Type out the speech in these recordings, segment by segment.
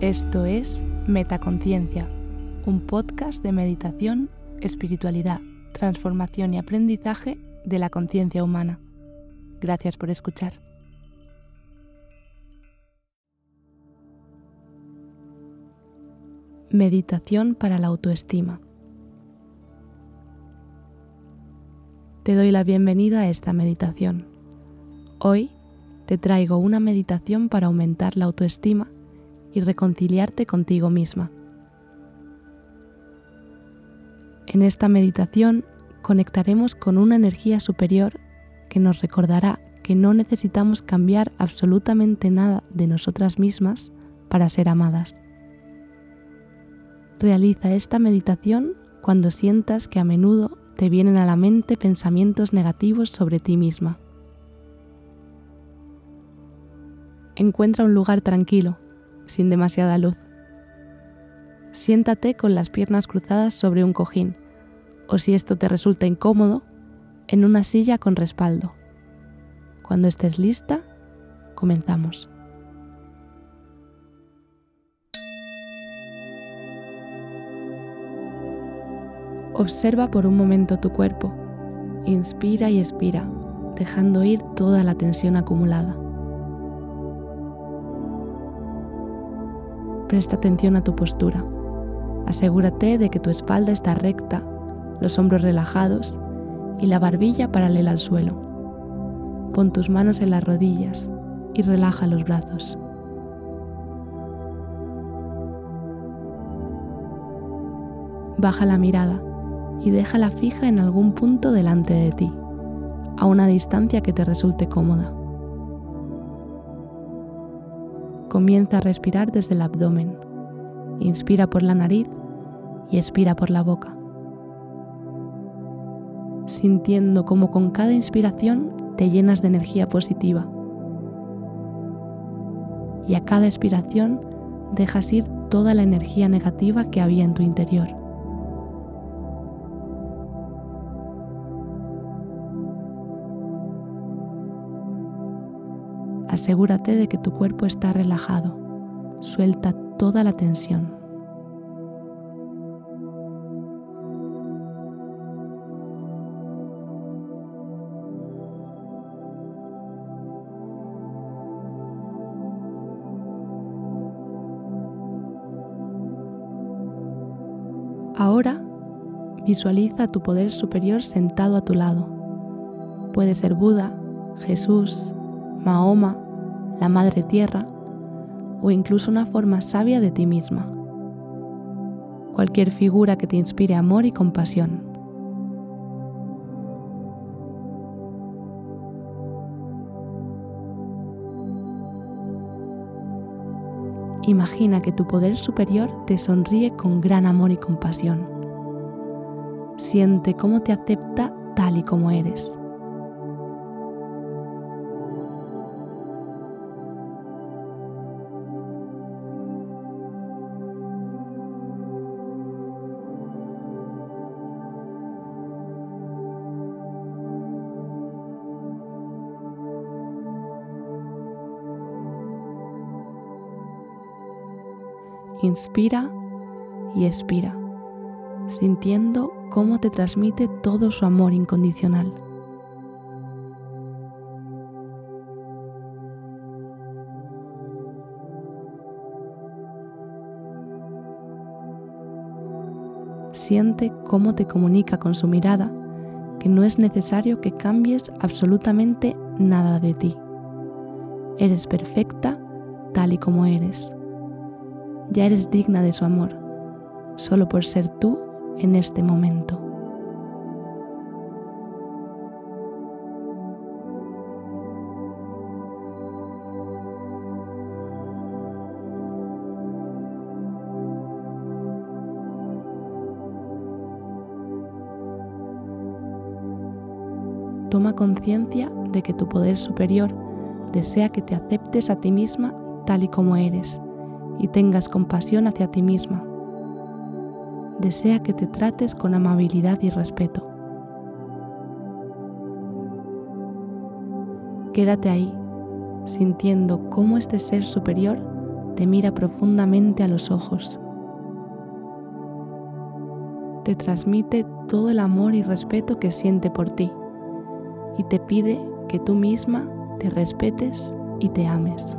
Esto es Metaconciencia, un podcast de meditación, espiritualidad, transformación y aprendizaje de la conciencia humana. Gracias por escuchar. Meditación para la autoestima. Te doy la bienvenida a esta meditación. Hoy te traigo una meditación para aumentar la autoestima y reconciliarte contigo misma. En esta meditación conectaremos con una energía superior que nos recordará que no necesitamos cambiar absolutamente nada de nosotras mismas para ser amadas. Realiza esta meditación cuando sientas que a menudo te vienen a la mente pensamientos negativos sobre ti misma. Encuentra un lugar tranquilo sin demasiada luz. Siéntate con las piernas cruzadas sobre un cojín, o si esto te resulta incómodo, en una silla con respaldo. Cuando estés lista, comenzamos. Observa por un momento tu cuerpo. Inspira y expira, dejando ir toda la tensión acumulada. Presta atención a tu postura. Asegúrate de que tu espalda está recta, los hombros relajados y la barbilla paralela al suelo. Pon tus manos en las rodillas y relaja los brazos. Baja la mirada y déjala fija en algún punto delante de ti, a una distancia que te resulte cómoda. Comienza a respirar desde el abdomen. Inspira por la nariz y expira por la boca. Sintiendo como con cada inspiración te llenas de energía positiva. Y a cada expiración dejas ir toda la energía negativa que había en tu interior. Asegúrate de que tu cuerpo está relajado. Suelta toda la tensión. Ahora visualiza tu poder superior sentado a tu lado. Puede ser Buda, Jesús, Mahoma, la Madre Tierra o incluso una forma sabia de ti misma. Cualquier figura que te inspire amor y compasión. Imagina que tu poder superior te sonríe con gran amor y compasión. Siente cómo te acepta tal y como eres. Inspira y expira, sintiendo cómo te transmite todo su amor incondicional. Siente cómo te comunica con su mirada que no es necesario que cambies absolutamente nada de ti. Eres perfecta tal y como eres ya eres digna de su amor, solo por ser tú en este momento. Toma conciencia de que tu poder superior desea que te aceptes a ti misma tal y como eres y tengas compasión hacia ti misma. Desea que te trates con amabilidad y respeto. Quédate ahí, sintiendo cómo este ser superior te mira profundamente a los ojos. Te transmite todo el amor y respeto que siente por ti y te pide que tú misma te respetes y te ames.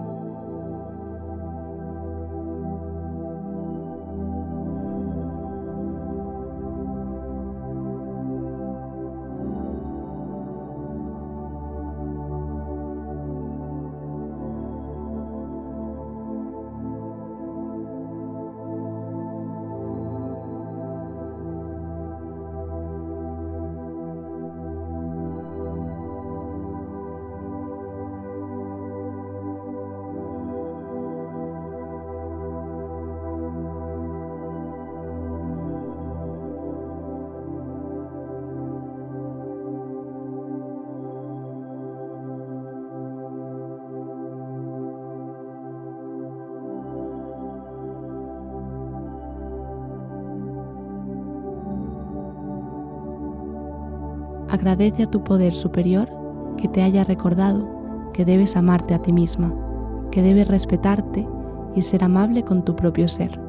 Agradece a tu poder superior que te haya recordado que debes amarte a ti misma, que debes respetarte y ser amable con tu propio ser.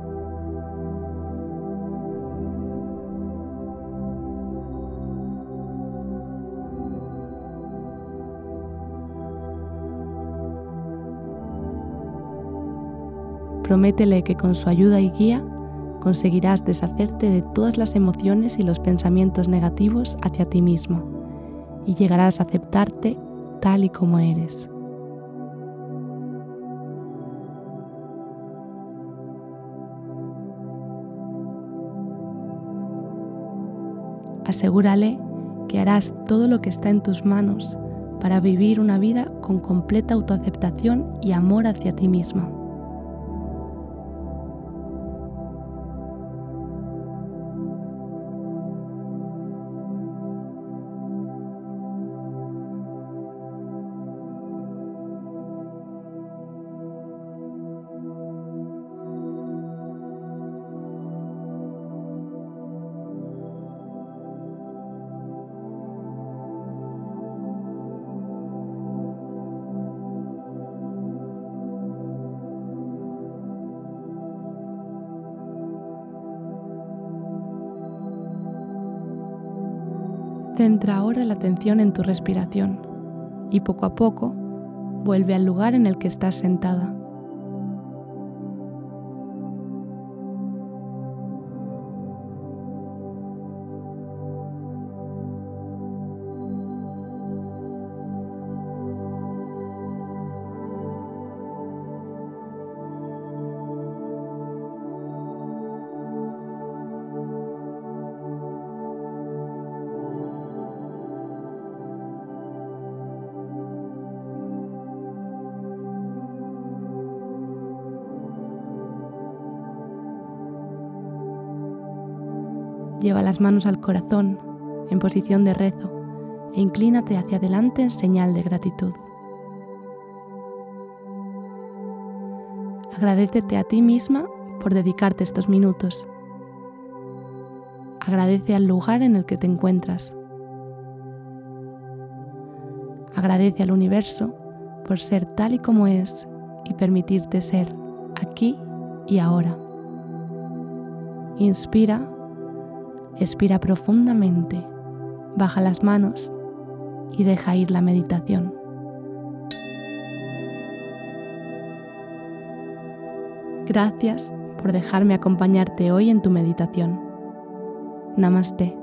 Prométele que con su ayuda y guía conseguirás deshacerte de todas las emociones y los pensamientos negativos hacia ti mismo y llegarás a aceptarte tal y como eres. Asegúrale que harás todo lo que está en tus manos para vivir una vida con completa autoaceptación y amor hacia ti misma. Centra ahora la atención en tu respiración y poco a poco vuelve al lugar en el que estás sentada. Lleva las manos al corazón en posición de rezo e inclínate hacia adelante en señal de gratitud. Agradecete a ti misma por dedicarte estos minutos. Agradece al lugar en el que te encuentras. Agradece al universo por ser tal y como es y permitirte ser aquí y ahora. Inspira Expira profundamente, baja las manos y deja ir la meditación. Gracias por dejarme acompañarte hoy en tu meditación. Namaste.